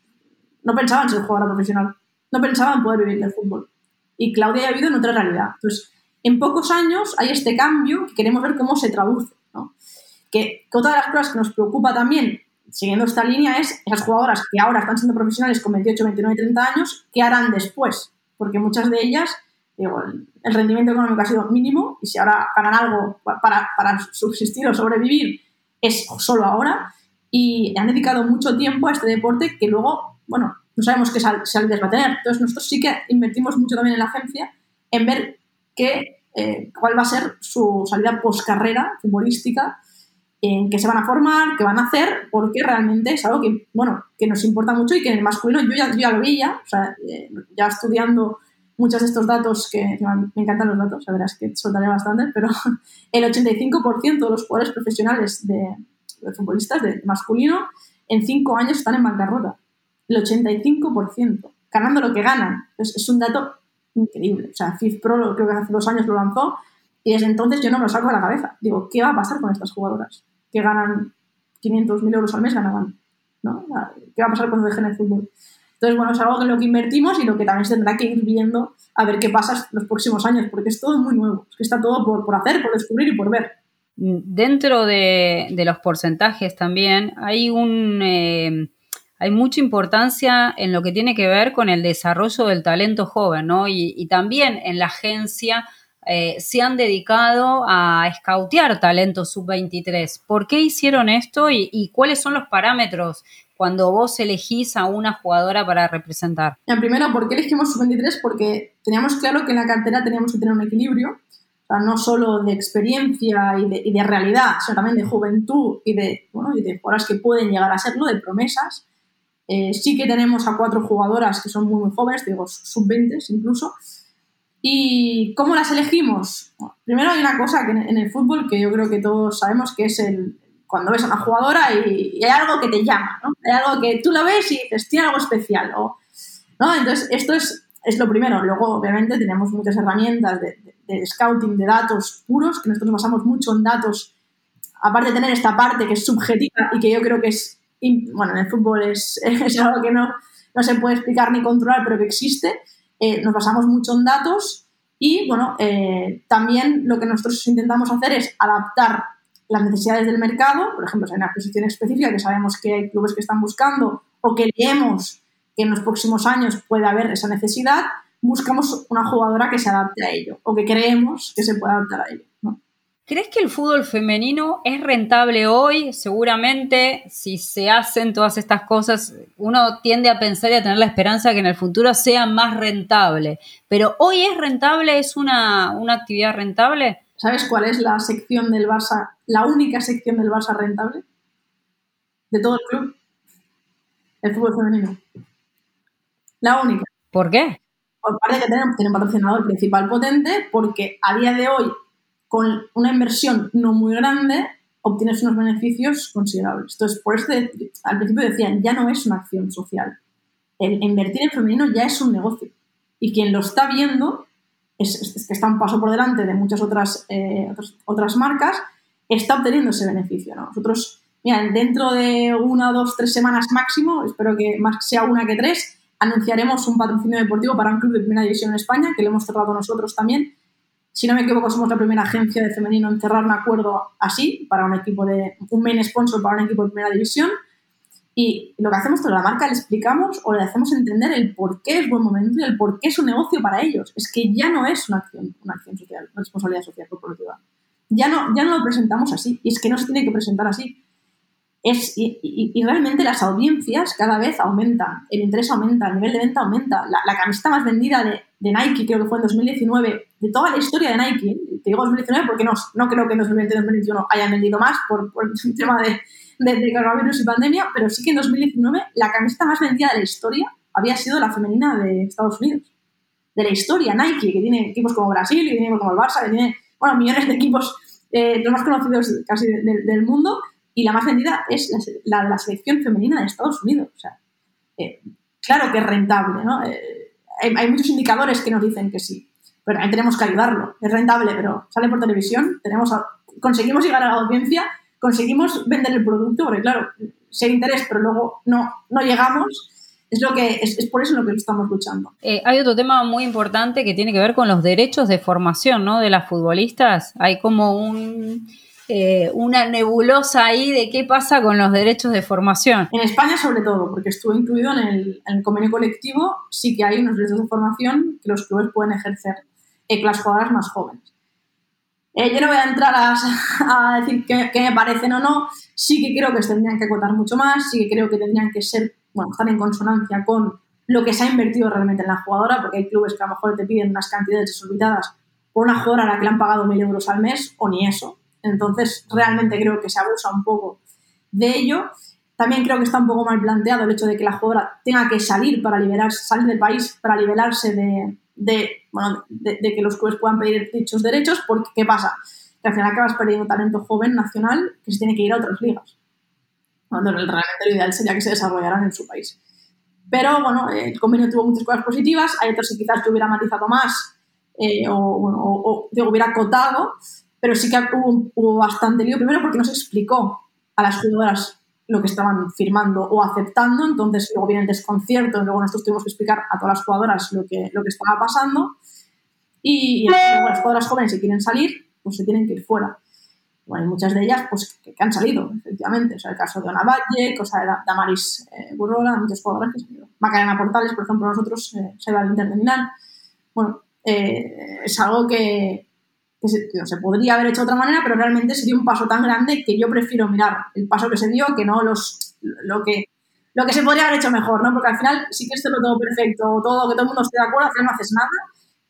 no pensaba en ser jugadora profesional, no pensaba en poder vivir del fútbol. Y Claudia ha vivido en otra realidad. Entonces, en pocos años hay este cambio que queremos ver cómo se traduce. que, otra de las cosas que nos preocupa también, siguiendo esta línea, es esas jugadoras que ahora están siendo profesionales con 28, 29, 30 años, ¿qué harán después? Porque muchas de ellas, digo, el rendimiento económico ha sido mínimo y si ahora ganan algo para, para subsistir o sobrevivir, es solo ahora. Y han dedicado mucho tiempo a este deporte que luego, bueno, no sabemos qué salidas va a tener. Entonces, nosotros sí que invertimos mucho también en la agencia en ver qué, eh, cuál va a ser su salida post-carrera futbolística, en qué se van a formar, qué van a hacer, porque realmente es algo que, bueno, que nos importa mucho y que en el masculino yo ya, ya lo veía, o sea, eh, ya estudiando muchos de estos datos, que me encantan los datos, la verdad es que soltaré bastante, pero <laughs> el 85% de los jugadores profesionales de, futbolistas de masculino en cinco años están en bancarrota. El 85%, ganando lo que ganan. es un dato increíble. O sea, FIFPro creo que hace dos años lo lanzó y desde entonces yo no me lo saco de la cabeza. Digo, ¿qué va a pasar con estas jugadoras? Que ganan 500.000 euros al mes, ganaban. ¿no? ¿Qué va a pasar cuando dejen el fútbol? Entonces, bueno, es algo en lo que invertimos y lo que también se tendrá que ir viendo a ver qué pasa los próximos años, porque es todo muy nuevo, es que está todo por, por hacer, por descubrir y por ver. Dentro de, de los porcentajes también hay un... Eh, hay mucha importancia en lo que tiene que ver con el desarrollo del talento joven, ¿no? Y, también en la agencia eh, se han dedicado a escautear talento sub-23. ¿Por qué hicieron esto y, cuáles son los parámetros cuando vos elegís a una jugadora para representar? primero, ¿por qué elegimos sub-23? Porque teníamos claro que en la cartera teníamos que tener un equilibrio, o sea, no solo de experiencia y de, y de realidad, sino también de juventud y de, bueno, y de jugadoras que pueden llegar a serlo, de promesas. Eh, sí que tenemos a cuatro jugadoras que son muy, muy jóvenes, digo, sub-20 incluso. ¿Y cómo las elegimos? primero hay una cosa que en el fútbol que yo creo que todos sabemos que es el cuando ves a una jugadora y, hay algo que te llama, ¿no? Hay algo que tú lo ves y dices, tiene algo especial. O, ¿no? Entonces, esto es, es lo primero. Luego, obviamente, tenemos muchas herramientas de, de, scouting, de datos puros, que nosotros basamos mucho en datos, aparte de tener esta parte que es subjetiva y que yo creo que es bueno, en el fútbol es, <laughs> es algo que no, no, se puede explicar ni controlar, pero que existe. Eh, nos basamos mucho en datos y, bueno, eh, también lo que nosotros intentamos hacer es adaptar las necesidades del mercado, por ejemplo, si hay una posición específica que sabemos que hay clubes que están buscando o que leemos que en los próximos años puede haber esa necesidad, buscamos una jugadora que se adapte a ello o que creemos que se puede adaptar a ello. ¿Crees que el fútbol femenino es rentable hoy? Seguramente, si se hacen todas estas cosas, uno tiende a pensar y a tener la esperanza que en el futuro sea más rentable. Pero hoy es rentable, es una, actividad rentable. ¿Sabes cuál es la sección del Barça, la única sección del Barça rentable? De todo el club. El fútbol femenino. La única. ¿Por qué? Por parte de que tenemos, tiene un patrocinador principal potente, porque a día de hoy con una inversión no muy grande obtienes unos beneficios considerables. Entonces, por eso al principio decían, ya no es una acción social. El invertir en femenino ya es un negocio. Y quien lo está viendo, es, que está un paso por delante de muchas otras, eh, otras, marcas, está obteniendo ese beneficio. Nosotros, mira, dentro de una, dos, tres semanas máximo, espero que más sea una que tres, anunciaremos un patrocinio deportivo para un club de primera división en España, que lo hemos cerrado nosotros también, si no me equivoco, somos la primera agencia de femenino en cerrar un acuerdo así para un equipo de un main sponsor para un equipo de primera división. Y lo que hacemos con la marca le explicamos o le hacemos entender el por qué es buen momento y el por qué es un negocio para ellos. Es que ya no es una acción, una acción social, una responsabilidad social corporativa. Ya no, ya no lo presentamos así y es que no se tiene que presentar así. es, y, realmente las audiencias cada vez aumentan, el interés aumenta, el nivel de venta aumenta. La, la camiseta más vendida de, de, Nike, creo que fue en 2019, de toda la historia de Nike, te digo 2019 porque no, no creo que en 2020-2021 hayan vendido más por, por el <laughs> tema de, de, coronavirus y pandemia, pero sí que en 2019 la camiseta más vendida de la historia había sido la femenina de Estados Unidos. De la historia, Nike, que tiene equipos como Brasil, que tiene equipos como el Barça, que tiene, bueno, millones de equipos, eh, los más conocidos casi del mundo, y la más vendida es la, de la selección femenina de Estados Unidos. O sea, eh, claro que es rentable, ¿no? Eh, hay, muchos indicadores que nos dicen que sí, pero ahí tenemos que ayudarlo. Es rentable, pero sale por televisión, tenemos conseguimos llegar a la audiencia, conseguimos vender el producto, porque claro, si hay interés, pero luego no, no llegamos, es, lo que, es, por eso lo que estamos luchando. Eh, hay otro tema muy importante que tiene que ver con los derechos de formación ¿no? de las futbolistas. Hay como un eh, una nebulosa ahí de qué pasa con los derechos de formación. En España sobre todo, porque estuvo incluido en el, convenio colectivo, sí que hay unos derechos de formación que los clubes pueden ejercer eh, las jugadoras más jóvenes. Eh, yo no voy a entrar a, <laughs> decir qué, me parecen o no, sí que creo que se tendrían que acotar mucho más, sí que creo que tendrían que ser, bueno, estar en consonancia con lo que se ha invertido realmente en la jugadora, porque hay clubes que a lo mejor te piden unas cantidades desorbitadas por una jugadora a la que le han pagado mil euros al mes, o ni eso. Entonces, realmente creo que se abusa un poco de ello. También creo que está un poco mal planteado el hecho de que la jugadora tenga que salir para liberarse, salir del país para liberarse de, de, bueno, de, que los clubes puedan pedir dichos derechos, porque ¿qué pasa? Que al final acabas perdiendo talento joven nacional que se tiene que ir a otras ligas. Cuando realmente lo ideal sería que se desarrollaran en su país. Pero bueno, el convenio tuvo muchas cosas positivas, hay otras que quizás te hubiera matizado más eh, o, o, o, hubiera acotado, pero sí que hubo, bastante lío, primero porque no se explicó a las jugadoras lo que estaban firmando o aceptando, entonces luego viene el desconcierto, luego nosotros tuvimos que explicar a todas las jugadoras lo que, lo que estaba pasando y, las jugadoras jóvenes si quieren salir, pues se tienen que ir fuera. Bueno, hay muchas de ellas pues que, han salido, efectivamente. O sea, el caso de Ana Valle, cosa de Damaris eh, Burrola, muchas jugadoras que ido. Macarena Portales, por ejemplo, nosotros eh, se va al Inter de Milán. Bueno, eh, es algo que, que se, podría haber hecho de otra manera, pero realmente se dio un paso tan grande que yo prefiero mirar el paso que se dio que no los, lo, que, lo que se podría haber hecho mejor, ¿no? Porque al final sí que esto lo todo perfecto, todo, que todo el mundo esté de acuerdo, al final no haces nada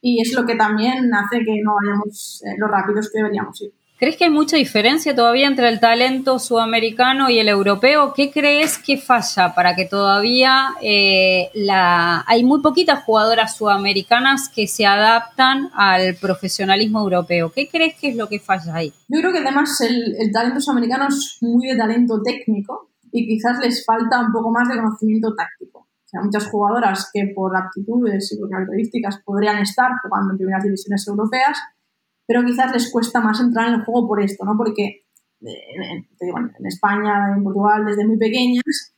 y es lo que también hace que no vayamos eh, lo rápidos que deberíamos ir. ¿Crees que hay mucha diferencia todavía entre el talento sudamericano y el europeo? ¿Qué crees que falla para que todavía eh, la... hay muy poquitas jugadoras sudamericanas que se adaptan al profesionalismo europeo? ¿Qué crees que es lo que falla ahí? Yo creo que además el, el talento sudamericano es muy de talento técnico y quizás les falta un poco más de conocimiento táctico. O sea, muchas jugadoras que por aptitudes y por características podrían estar jugando en primeras divisiones europeas, pero quizás les cuesta más entrar en el juego por esto, ¿no? Porque eh, en España, en Portugal, desde muy pequeñas,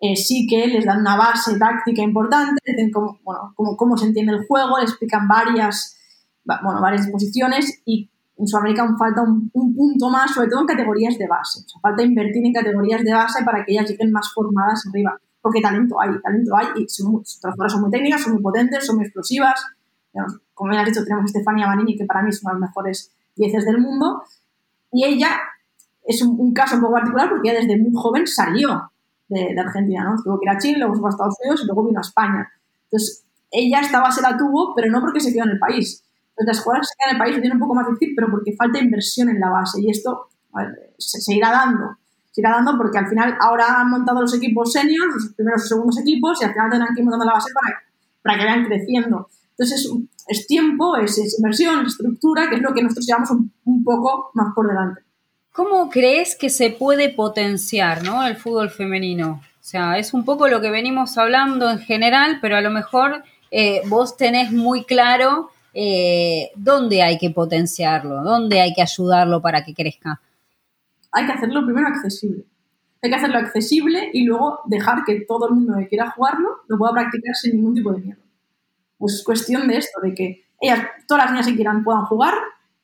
eh, sí que les dan una base táctica importante, cómo, bueno, cómo, cómo, se entiende el juego, les explican varias, bueno, varias disposiciones y en Sudamérica falta un, un, punto más, sobre todo en categorías de base. O sea, falta invertir en categorías de base para que ellas lleguen más formadas arriba. Porque talento hay, talento hay y son, son muy técnicas, son muy potentes, son muy explosivas, como ya has dicho, tenemos a Stefania Manini, que para mí es una de las mejores dieces del mundo, y ella es un, caso un poco particular porque ella desde muy joven salió de, Argentina, ¿no? Tuvo que ir a Chile, luego fue a Estados Unidos y luego vino a España. Entonces, ella esta base la tuvo, pero no porque se quedó en el país. Entonces, las jugadoras que se quedan en el país lo tienen un poco más difícil, pero porque falta inversión en la base. Y esto se, irá dando. Se irá dando porque al final ahora han montado los equipos seniors, los primeros y segundos equipos, y al final tendrán que ir montando la base para, para que vayan creciendo. Entonces es, tiempo, es, inversión, es estructura, que es lo que nosotros llevamos un, poco más por delante. ¿Cómo crees que se puede potenciar ¿no? el fútbol femenino? O sea, es un poco lo que venimos hablando en general, pero a lo mejor eh, vos tenés muy claro eh, dónde hay que potenciarlo, dónde hay que ayudarlo para que crezca. Hay que hacerlo primero accesible. Hay que hacerlo accesible y luego dejar que todo el mundo que quiera jugarlo lo pueda practicar sin ningún tipo de miedo. Pues es cuestión de esto, de que ellas, todas las niñas que quieran puedan jugar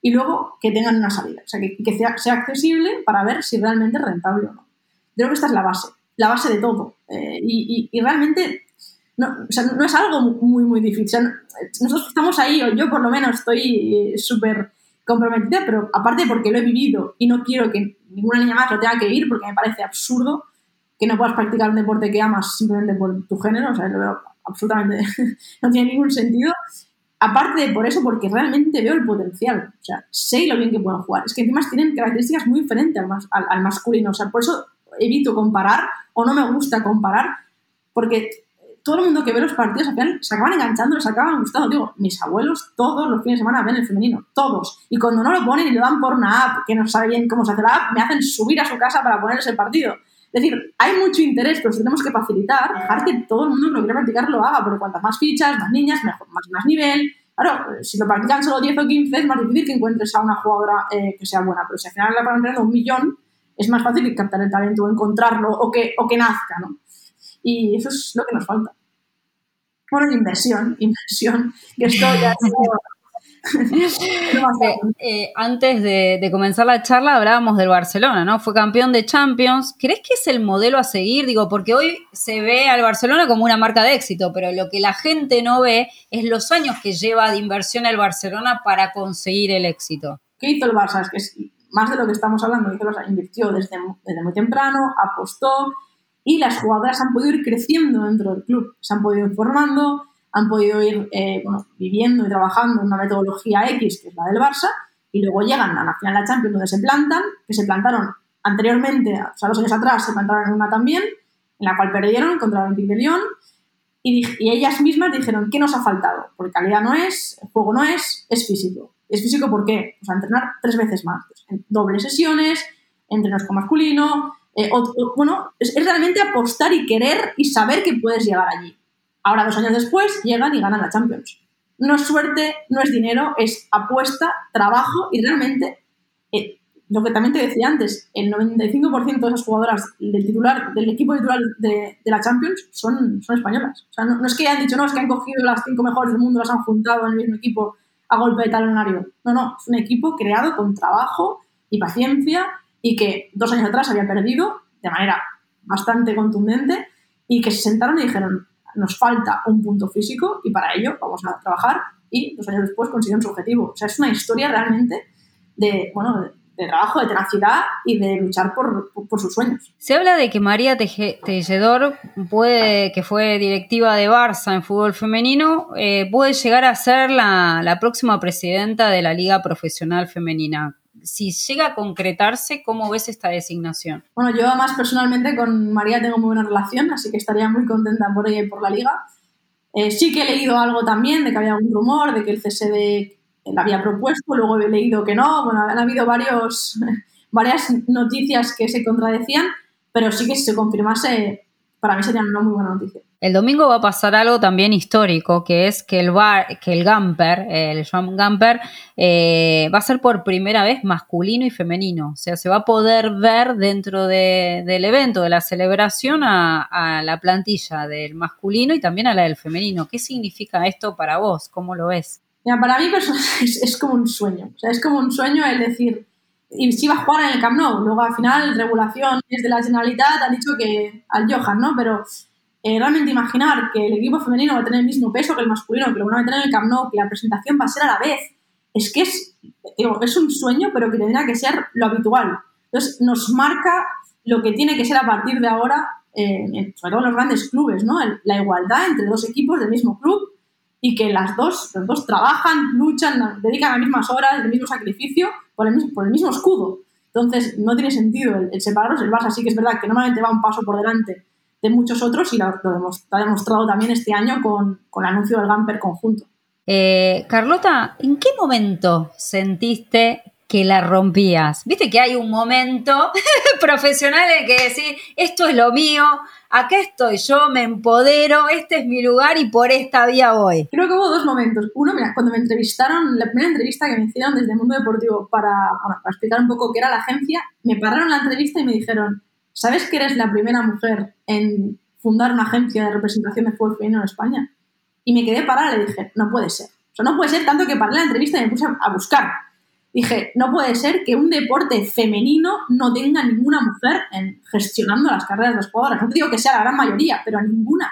y luego que tengan una salida, o sea, que, sea, accesible para ver si realmente es rentable o no. Creo que esta es la base, la base de todo. Eh, y, realmente no, no, es algo muy, muy difícil. nosotros estamos ahí, o yo por lo menos estoy súper comprometida, pero aparte porque lo he vivido y no quiero que ninguna niña más lo tenga que ir porque me parece absurdo que no puedas practicar un deporte que amas simplemente por tu género, o sea, lo veo absolutamente, <laughs> no tiene ningún sentido. Aparte de por eso, porque realmente veo el potencial, o sea, sé lo bien que pueden jugar. Es que encima tienen características muy diferentes al, al masculino, o sea, por eso evito comparar o no me gusta comparar, porque todo el mundo que ve los partidos al se acaban enganchando, les acaban gustando. Digo, mis abuelos todos los fines de semana ven el femenino, todos. Y cuando no lo ponen y lo dan por una app que no sabe bien cómo se hace la app, me hacen subir a su casa para ponerles el partido. Es decir, hay mucho interés, pero tenemos que facilitar, dejar que todo el mundo que lo quiera practicar lo haga, porque cuantas más fichas, más niñas, mejor, más, más nivel. Claro, si lo practican solo 10 o 15 es más difícil que encuentres a una jugadora eh, que sea buena, pero si al final la van un millón, es más fácil captar el talento, o encontrarlo o que, o que nazca, ¿no? Y eso es lo que nos falta. Bueno, inversión, <laughs> inversión, que esto ya <laughs> <laughs> eh, antes de, comenzar la charla hablábamos del Barcelona, ¿no? Fue campeón de Champions. ¿Crees que es el modelo a seguir? Digo, porque hoy se ve al Barcelona como una marca de éxito, pero lo que la gente no ve es los años que lleva de inversión el Barcelona para conseguir el éxito. ¿Qué hizo el Barça? Es que es más de lo que estamos hablando. Hizo invirtió desde, desde muy temprano, apostó, y las jugadoras han podido ir creciendo dentro del club, se han podido ir formando, han podido ir eh, viviendo y trabajando en una metodología X, que es la del Barça, y luego llegan a la final de la Champions donde se plantan, que se plantaron anteriormente, o sea, dos años atrás se plantaron en una también, en la cual perdieron contra el Olympique de Lyon, y, y, ellas mismas dijeron, ¿qué nos ha faltado? Porque calidad no es, el juego no es, es físico. ¿Es físico por qué? Pues a entrenar tres veces más. Pues, dobles sesiones, entrenos con masculino, eh, bueno, es, realmente apostar y querer y saber que puedes llegar allí. Ahora, dos años después, llegan y ganan la Champions. No es suerte, no es dinero, es apuesta, trabajo y realmente, eh, lo que también te decía antes, el 95% de esas jugadoras del titular, del equipo titular de, la Champions son, son españolas. O sea, no, es que hayan dicho, no, es que han cogido las cinco mejores del mundo, las han juntado en el mismo equipo a golpe de talonario. No, no, es un equipo creado con trabajo y paciencia y que dos años atrás había perdido de manera bastante contundente y que se sentaron y dijeron, nos falta un punto físico y para ello vamos a trabajar y dos años después consiguieron su objetivo. O sea, es una historia realmente de, bueno, de, trabajo, de tenacidad y de luchar por, sus sueños. Se habla de que María Tejedor, puede, que fue directiva de Barça en fútbol femenino, eh, puede llegar a ser la, la próxima presidenta de la Liga Profesional Femenina si llega a concretarse, ¿cómo ves esta designación? Bueno, yo además personalmente con María tengo muy buena relación, así que estaría muy contenta por ella y por la liga. Eh, sí que he leído algo también de que había algún rumor de que el CSD la había propuesto, luego he leído que no, bueno, han habido varios, <laughs> varias noticias que se contradecían, pero sí que si se confirmase, para mí sería una muy buena noticia. El domingo va a pasar algo también histórico, que es que el bar, que el Gamper, el Joan Gamper, eh, va a ser por primera vez masculino y femenino. O sea, se va a poder ver dentro del evento, de la celebración, a, la plantilla del masculino y también a la del femenino. ¿Qué significa esto para vos? ¿Cómo lo ves? para mí <laughs> es, es, como un sueño. O sea, es como un sueño el decir, y a jugar en el Camp Nou. Luego al final, regulación de la Generalitat ha dicho que al Johan, ¿no? Pero eh, realmente imaginar que el equipo femenino va a tener el mismo peso que el masculino, que lo van a tener en el Camp Nou, que la presentación va a ser a la vez, es que es, es un sueño, pero que tendría que ser lo habitual. Entonces, nos marca lo que tiene que ser a partir de ahora, eh, sobre todo en los grandes clubes, ¿no? la igualdad entre dos equipos del mismo club y que las dos, los dos trabajan, luchan, dedican las mismas horas, el mismo sacrificio por el mismo, escudo. Entonces, no tiene sentido el, el separarlos. El Barça sí que es verdad que normalmente va un paso por delante de muchos otros y lo, ha demostrado también este año con, el anuncio del Gamper conjunto. Eh, Carlota, ¿en qué momento sentiste que la rompías? Viste que hay un momento <laughs> profesional en que decís, esto es lo mío, acá estoy yo, me empodero, este es mi lugar y por esta vía voy. Creo que hubo dos momentos. Uno, mira, cuando me entrevistaron, la primera entrevista que me hicieron desde el mundo deportivo para, para explicar un poco qué era la agencia, me pararon la entrevista y me dijeron, ¿sabes que eres la primera mujer en fundar una agencia de representación de fútbol femenino en España? Y me quedé parada y le dije, no puede ser. O sea, no puede ser tanto que paré la entrevista y me puse a buscar. Dije, no puede ser que un deporte femenino no tenga ninguna mujer en gestionando las carreras de las jugadoras. No te digo que sea la gran mayoría, pero a ninguna.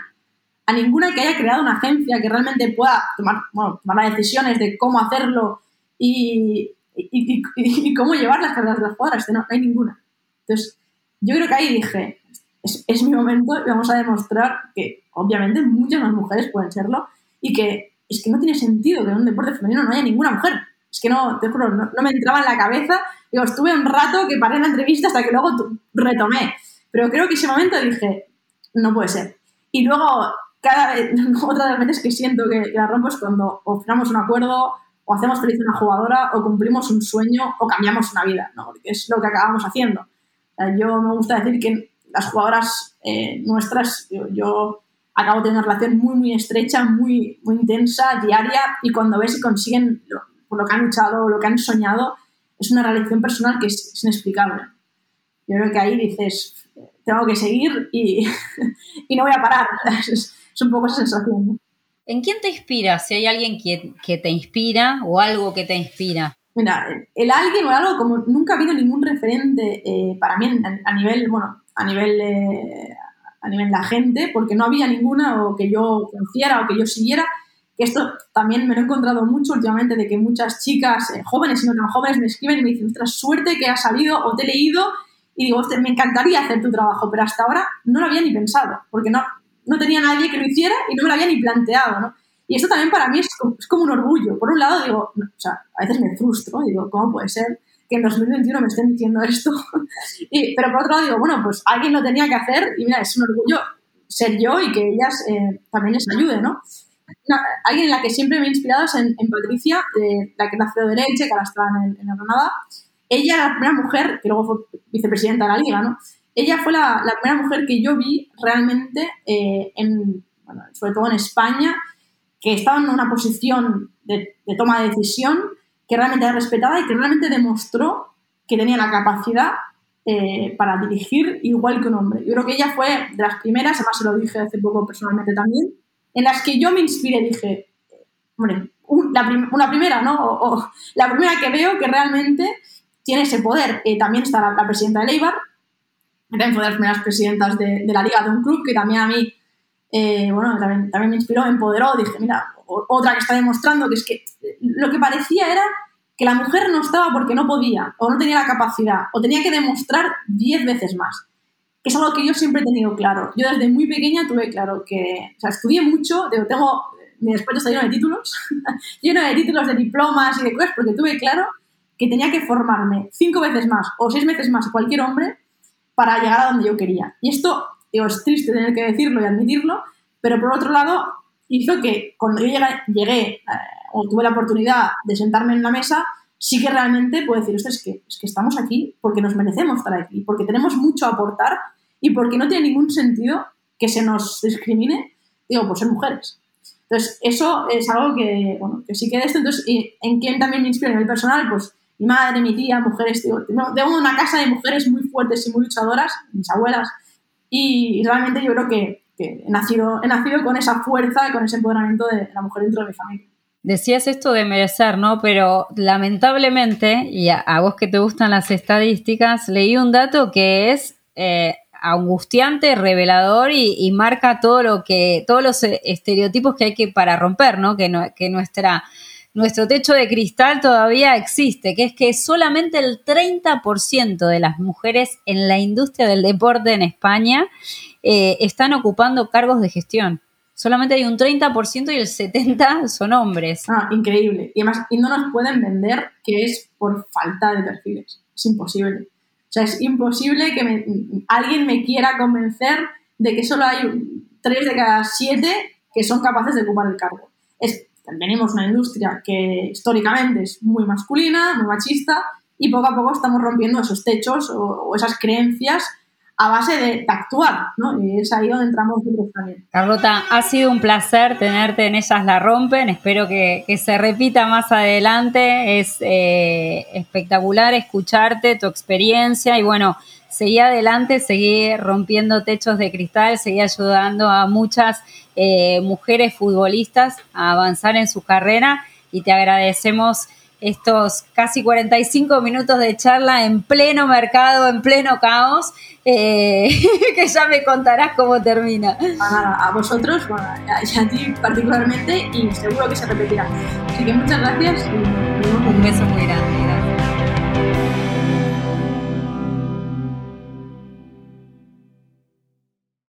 A ninguna que haya creado una agencia que realmente pueda tomar, bueno, tomar las decisiones de cómo hacerlo y, cómo llevar las carreras de las jugadoras. No, no hay ninguna. Entonces, yo creo que ahí dije, es, es mi momento y vamos a demostrar que obviamente muchas más mujeres pueden serlo y que es que no tiene sentido que en un deporte femenino no haya ninguna mujer. Es que no, te juro, no, me entraba en la cabeza. Digo, estuve un rato que paré en la entrevista hasta que luego retomé. Pero creo que ese momento dije, no puede ser. Y luego, cada vez, <laughs> otra de las veces que siento que, la rompo es cuando o firmamos un acuerdo, o hacemos feliz a una jugadora, o cumplimos un sueño, o cambiamos una vida, ¿no? Porque es lo que acabamos haciendo. yo me gusta decir que las jugadoras eh, nuestras, yo acabo de tener una relación muy, muy estrecha, muy, muy intensa, diaria, y cuando ves que consiguen lo, por lo que han luchado, lo que han soñado, es una relación personal que es, inexplicable. Yo creo que ahí dices, tengo que seguir y, <laughs> y no voy a parar. <laughs> Es, un poco esa sensación. ¿En quién te inspira? Si hay alguien que, que, te inspira o algo que te inspira. Mira, el alguien o algo, como nunca ha habido ningún referente eh, para mí a, nivel, bueno, a nivel eh, a nivel de la gente, porque no había ninguna o que yo conociera o que yo siguiera, esto también me lo he encontrado mucho últimamente, de que muchas chicas eh, jóvenes y no tan jóvenes me escriben y me dicen, ostras, suerte que has salido o te he leído, y digo, me encantaría hacer tu trabajo, pero hasta ahora no lo había ni pensado, porque no, no tenía nadie que lo hiciera y no me lo había ni planteado, ¿no? Y esto también para mí es como, un orgullo. Por un lado digo, o sea, a veces me frustro, digo, ¿cómo puede ser que en 2021 me estén diciendo esto. <laughs> pero por otro lado digo, bueno, pues alguien lo tenía que hacer y mira, es un orgullo ser yo y que ellas eh, también les ayude, ¿no? Alguien en la que siempre me he inspirado es en, Patricia, la que nació de Leche, que ahora está en, en, la Granada. Ella era la primera mujer, que luego fue vicepresidenta de la liga, ¿no? Ella fue la, la primera mujer que yo vi realmente, eh, en, bueno, sobre todo en España, que estaba en una posición de, de toma de decisión que realmente era respetada y que realmente demostró que tenía la capacidad eh, para dirigir igual que un hombre. Yo creo que ella fue de las primeras, además se lo dije hace poco personalmente también, en las que yo me inspiré, dije, hombre, una primera, ¿no? O, la primera que veo que realmente tiene ese poder. Eh, también está la, presidenta de Leibar, también fue de las primeras presidentas de, la liga de un club, que también a mí, eh, bueno, también, también me inspiró, me empoderó, dije, mira, otra que está demostrando que es que lo que parecía era que la mujer no estaba porque no podía o no tenía la capacidad o tenía que demostrar diez veces más. Es algo que yo siempre he tenido claro. Yo desde muy pequeña tuve claro que, o sea, estudié mucho, tengo, mi despacho está lleno de títulos, <laughs> lleno de títulos, de diplomas y de cosas, porque tuve claro que tenía que formarme cinco veces más o seis veces más cualquier hombre para llegar a donde yo quería. Y esto, digo, es triste tener que decirlo y admitirlo, pero por otro lado, hizo que cuando yo llegué, eh, o tuve la oportunidad de sentarme en una mesa, sí que realmente puedo decir, es que, es que estamos aquí porque nos merecemos estar aquí, porque tenemos mucho a aportar y porque no tiene ningún sentido que se nos discrimine, digo, por ser mujeres. Entonces, eso es algo que, bueno, que sí que esto, entonces, ¿en quién también me inspira en el personal? Pues mi madre, mi tía, mujeres, digo, tengo una casa de mujeres muy fuertes y muy luchadoras, mis abuelas, y realmente yo creo que que he nacido, he nacido con esa fuerza, con ese empoderamiento de la mujer dentro de mi familia. Decías esto de merecer, ¿no? Pero lamentablemente, y a, vos que te gustan las estadísticas, leí un dato que es eh, angustiante, revelador y, marca todo lo que, todos los estereotipos que hay que para romper, ¿no? Que, no, que nuestro techo de cristal todavía existe, que es que solamente el 30% de las mujeres en la industria del deporte en España eh, están ocupando cargos de gestión. Solamente hay un 30% y el 70% son hombres. Ah, increíble. Y además, y no nos pueden vender que es por falta de perfiles. Es imposible. O sea, es imposible que alguien me quiera convencer de que solo hay 3 de cada 7 que son capaces de ocupar el cargo. Es, tenemos una industria que históricamente es muy masculina, muy machista, y poco a poco estamos rompiendo esos techos o esas creencias a base de, actuar, ¿no? Y es ahí donde entramos nosotros también. Carlota, ha sido un placer tenerte en Ellas la Rompen, espero que, se repita más adelante, es eh, espectacular escucharte, tu experiencia y bueno, seguí adelante, seguí rompiendo techos de cristal, seguí ayudando a muchas eh, mujeres futbolistas a avanzar en su carrera y te agradecemos estos casi 45 minutos de charla en pleno mercado, en pleno caos, eh, <laughs> que ya me contarás cómo termina. A, vosotros, y a ti particularmente, y seguro que se repetirá. Así que muchas gracias y un beso muy grande.